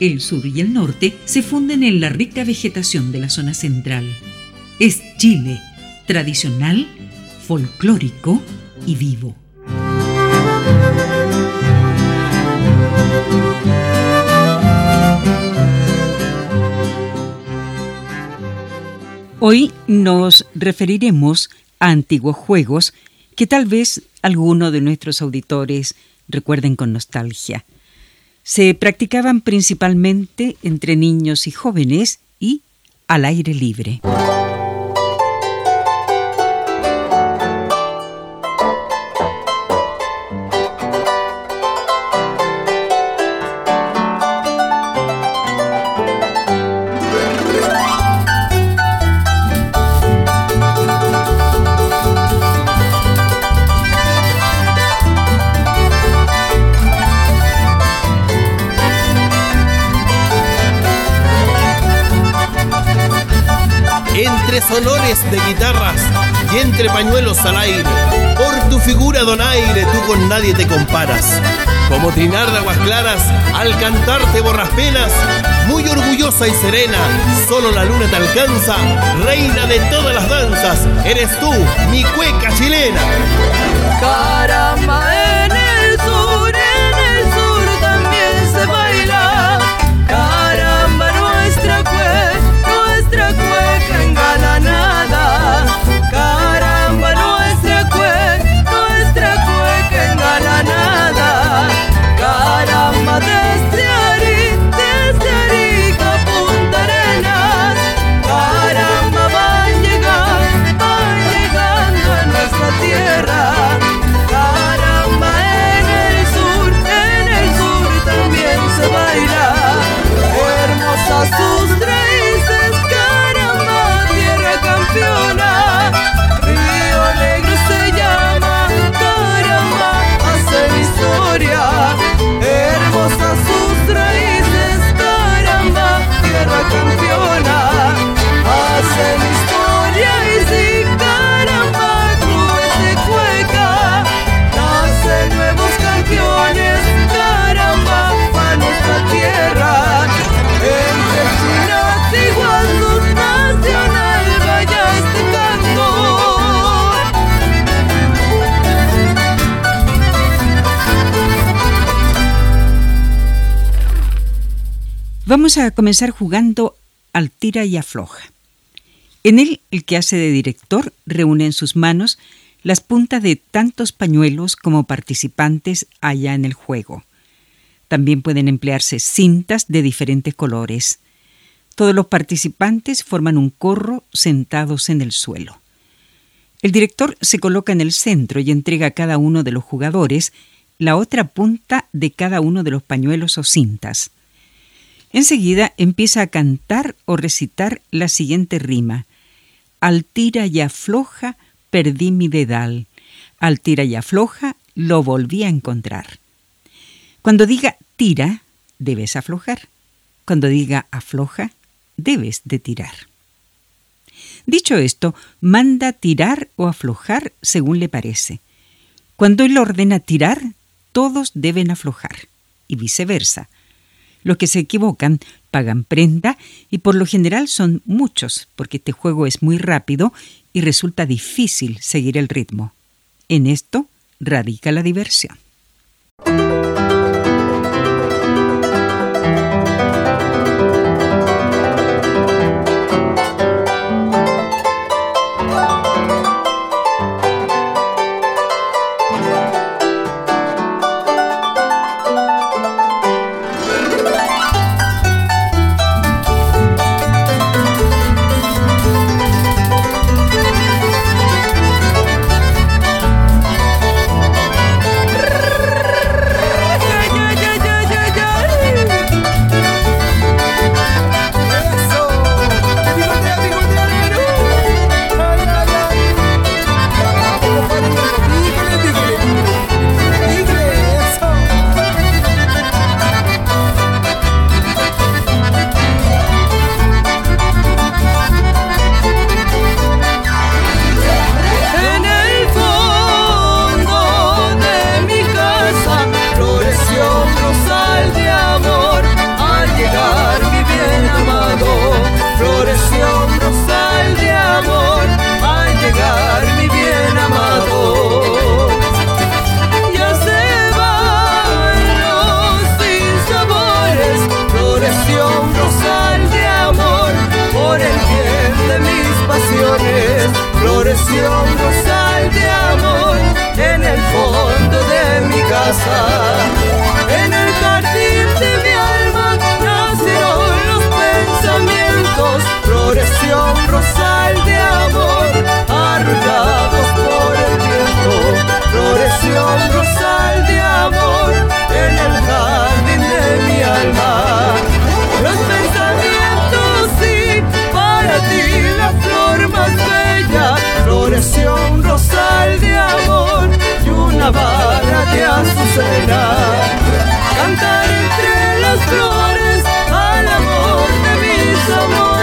El sur y el norte se funden en la rica vegetación de la zona central. Es Chile, tradicional, folclórico y vivo. Hoy nos referiremos a antiguos juegos que tal vez algunos de nuestros auditores recuerden con nostalgia. Se practicaban principalmente entre niños y jóvenes y al aire libre. Y entre pañuelos al aire. Por tu figura donaire tú con nadie te comparas. Como trinar de aguas claras, al cantarte borras penas, muy orgullosa y serena, solo la luna te alcanza, reina de todas las danzas, eres tú, mi cueca chilena. Caramba, Vamos a comenzar jugando al tira y afloja. En él, el que hace de director reúne en sus manos las puntas de tantos pañuelos como participantes haya en el juego. También pueden emplearse cintas de diferentes colores. Todos los participantes forman un corro sentados en el suelo. El director se coloca en el centro y entrega a cada uno de los jugadores la otra punta de cada uno de los pañuelos o cintas. Enseguida empieza a cantar o recitar la siguiente rima. Al tira y afloja perdí mi dedal. Al tira y afloja lo volví a encontrar. Cuando diga tira, debes aflojar. Cuando diga afloja, debes de tirar. Dicho esto, manda tirar o aflojar según le parece. Cuando él ordena tirar, todos deben aflojar, y viceversa. Los que se equivocan pagan prenda y por lo general son muchos, porque este juego es muy rápido y resulta difícil seguir el ritmo. En esto radica la diversión. Cantar entre las flores al amor de mis amores.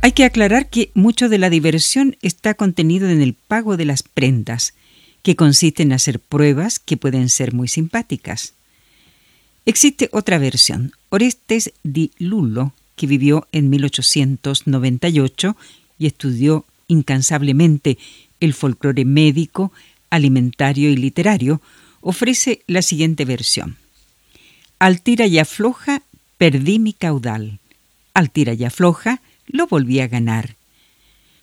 Hay que aclarar que mucho de la diversión está contenido en el pago de las prendas, que consiste en hacer pruebas que pueden ser muy simpáticas. Existe otra versión. Orestes di Lulo, que vivió en 1898 y estudió incansablemente el folclore médico, alimentario y literario, ofrece la siguiente versión. Al tira y afloja, perdí mi caudal. Al tira y afloja, lo volví a ganar.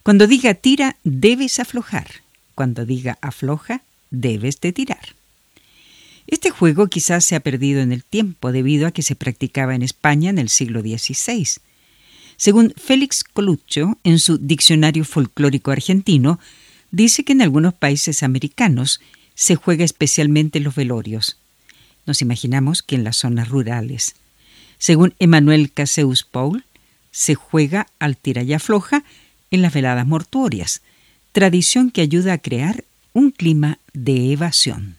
Cuando diga tira, debes aflojar. Cuando diga afloja, debes de tirar. Este juego quizás se ha perdido en el tiempo debido a que se practicaba en España en el siglo XVI. Según Félix Colucho, en su Diccionario Folclórico Argentino, dice que en algunos países americanos se juega especialmente en los velorios. Nos imaginamos que en las zonas rurales. Según Emanuel Caseus Paul, se juega al tira y afloja en las veladas mortuorias, tradición que ayuda a crear un clima de evasión.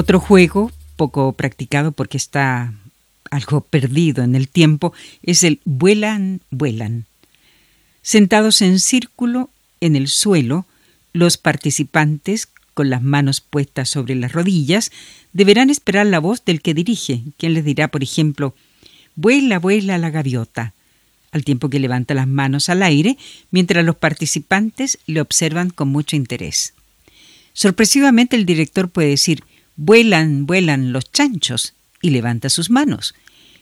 Otro juego, poco practicado porque está algo perdido en el tiempo, es el vuelan, vuelan. Sentados en círculo en el suelo, los participantes, con las manos puestas sobre las rodillas, deberán esperar la voz del que dirige, quien les dirá, por ejemplo, vuela, vuela la gaviota, al tiempo que levanta las manos al aire, mientras los participantes le observan con mucho interés. Sorpresivamente el director puede decir, vuelan, vuelan los chanchos, y levanta sus manos.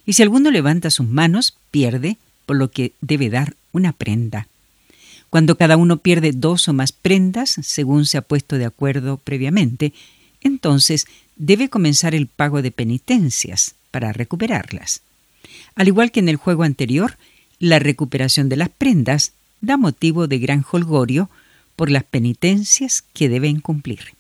Y si alguno levanta sus manos, pierde, por lo que debe dar una prenda. Cuando cada uno pierde dos o más prendas, según se ha puesto de acuerdo previamente, entonces debe comenzar el pago de penitencias para recuperarlas. Al igual que en el juego anterior, la recuperación de las prendas da motivo de gran holgorio por las penitencias que deben cumplir.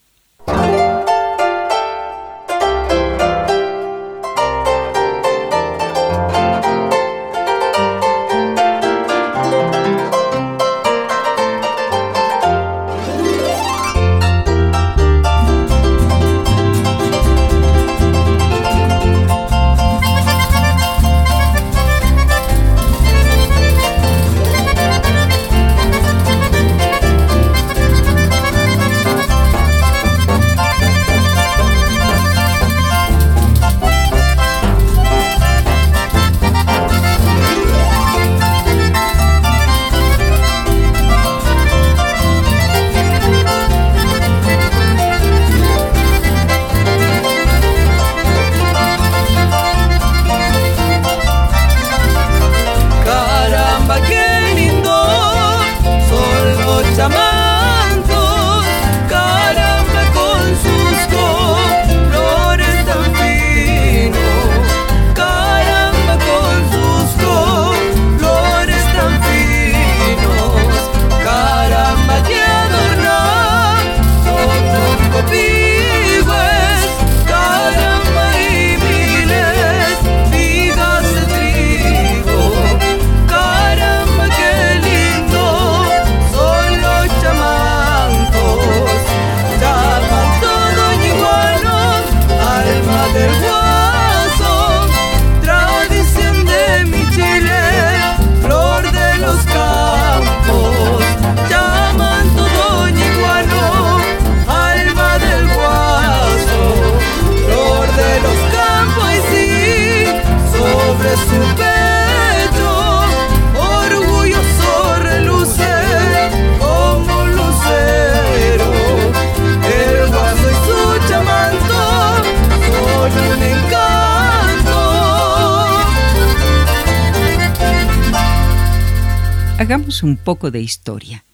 Hagamos un poco de historia.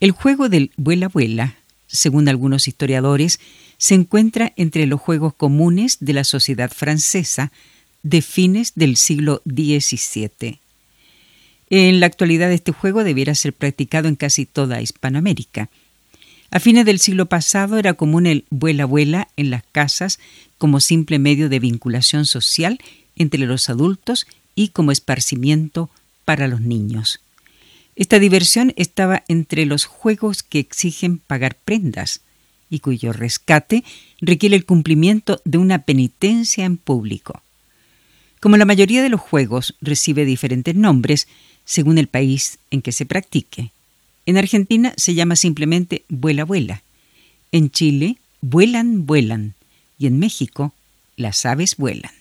El juego del vuela vuela, según algunos historiadores, se encuentra entre los juegos comunes de la sociedad francesa de fines del siglo XVII. En la actualidad este juego debiera ser practicado en casi toda Hispanoamérica. A fines del siglo pasado era común el vuela vuela en las casas como simple medio de vinculación social entre los adultos y como esparcimiento para los niños. Esta diversión estaba entre los juegos que exigen pagar prendas y cuyo rescate requiere el cumplimiento de una penitencia en público. Como la mayoría de los juegos recibe diferentes nombres según el país en que se practique. En Argentina se llama simplemente vuela vuela. En Chile, vuelan vuelan. Y en México, las aves vuelan.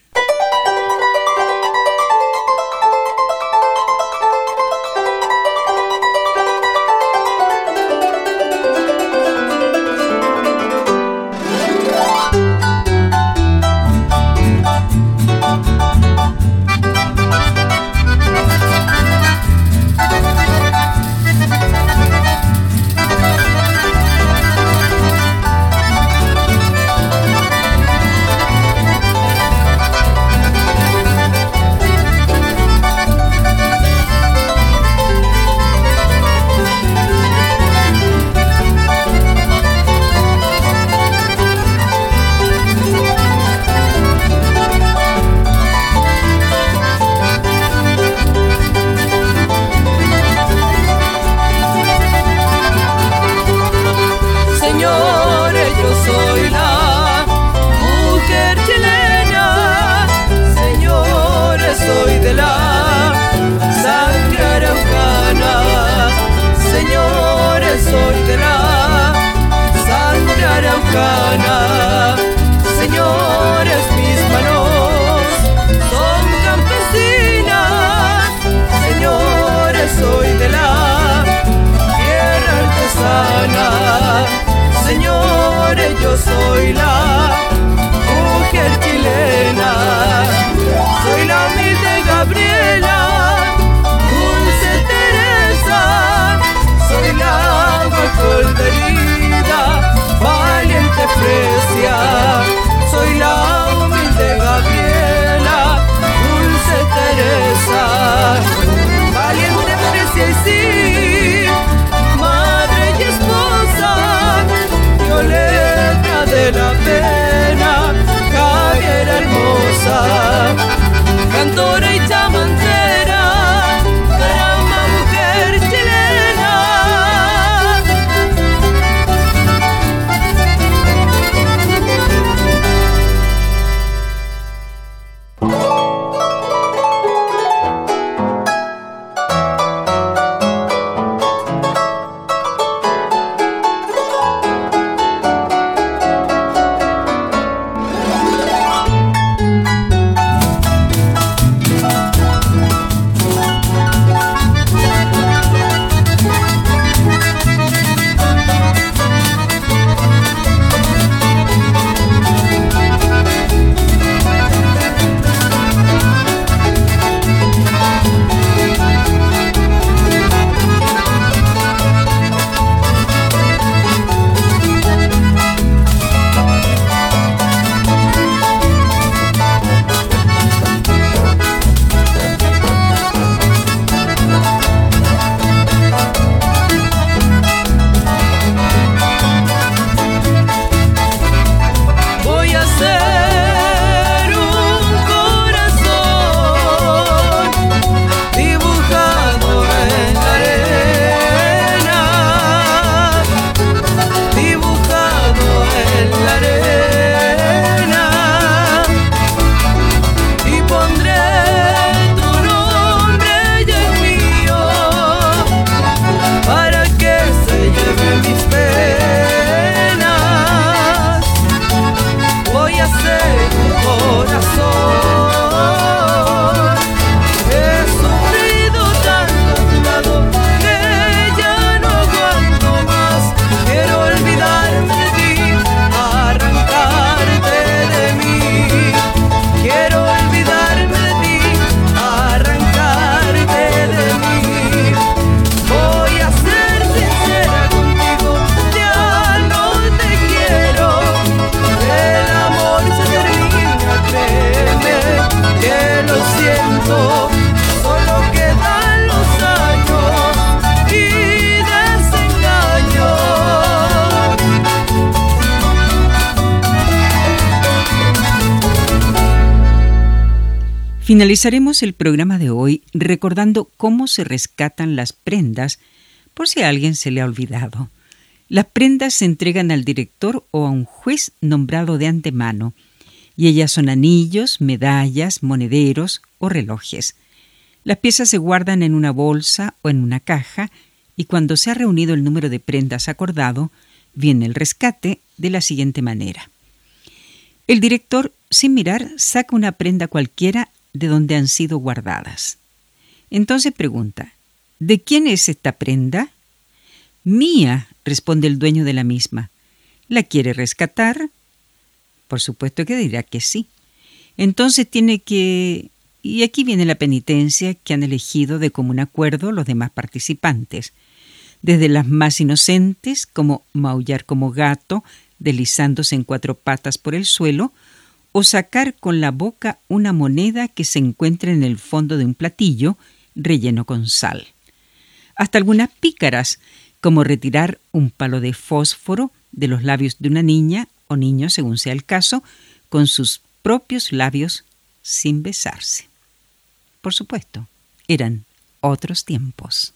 Finalizaremos el programa de hoy recordando cómo se rescatan las prendas, por si a alguien se le ha olvidado. Las prendas se entregan al director o a un juez nombrado de antemano, y ellas son anillos, medallas, monederos o relojes. Las piezas se guardan en una bolsa o en una caja, y cuando se ha reunido el número de prendas acordado, viene el rescate de la siguiente manera. El director, sin mirar, saca una prenda cualquiera de donde han sido guardadas. Entonces pregunta, ¿de quién es esta prenda? Mía, responde el dueño de la misma. ¿La quiere rescatar? Por supuesto que dirá que sí. Entonces tiene que... Y aquí viene la penitencia que han elegido de común acuerdo los demás participantes, desde las más inocentes, como maullar como gato, deslizándose en cuatro patas por el suelo, o sacar con la boca una moneda que se encuentra en el fondo de un platillo relleno con sal. Hasta algunas pícaras, como retirar un palo de fósforo de los labios de una niña o niño, según sea el caso, con sus propios labios sin besarse. Por supuesto, eran otros tiempos.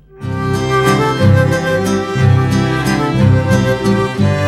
Música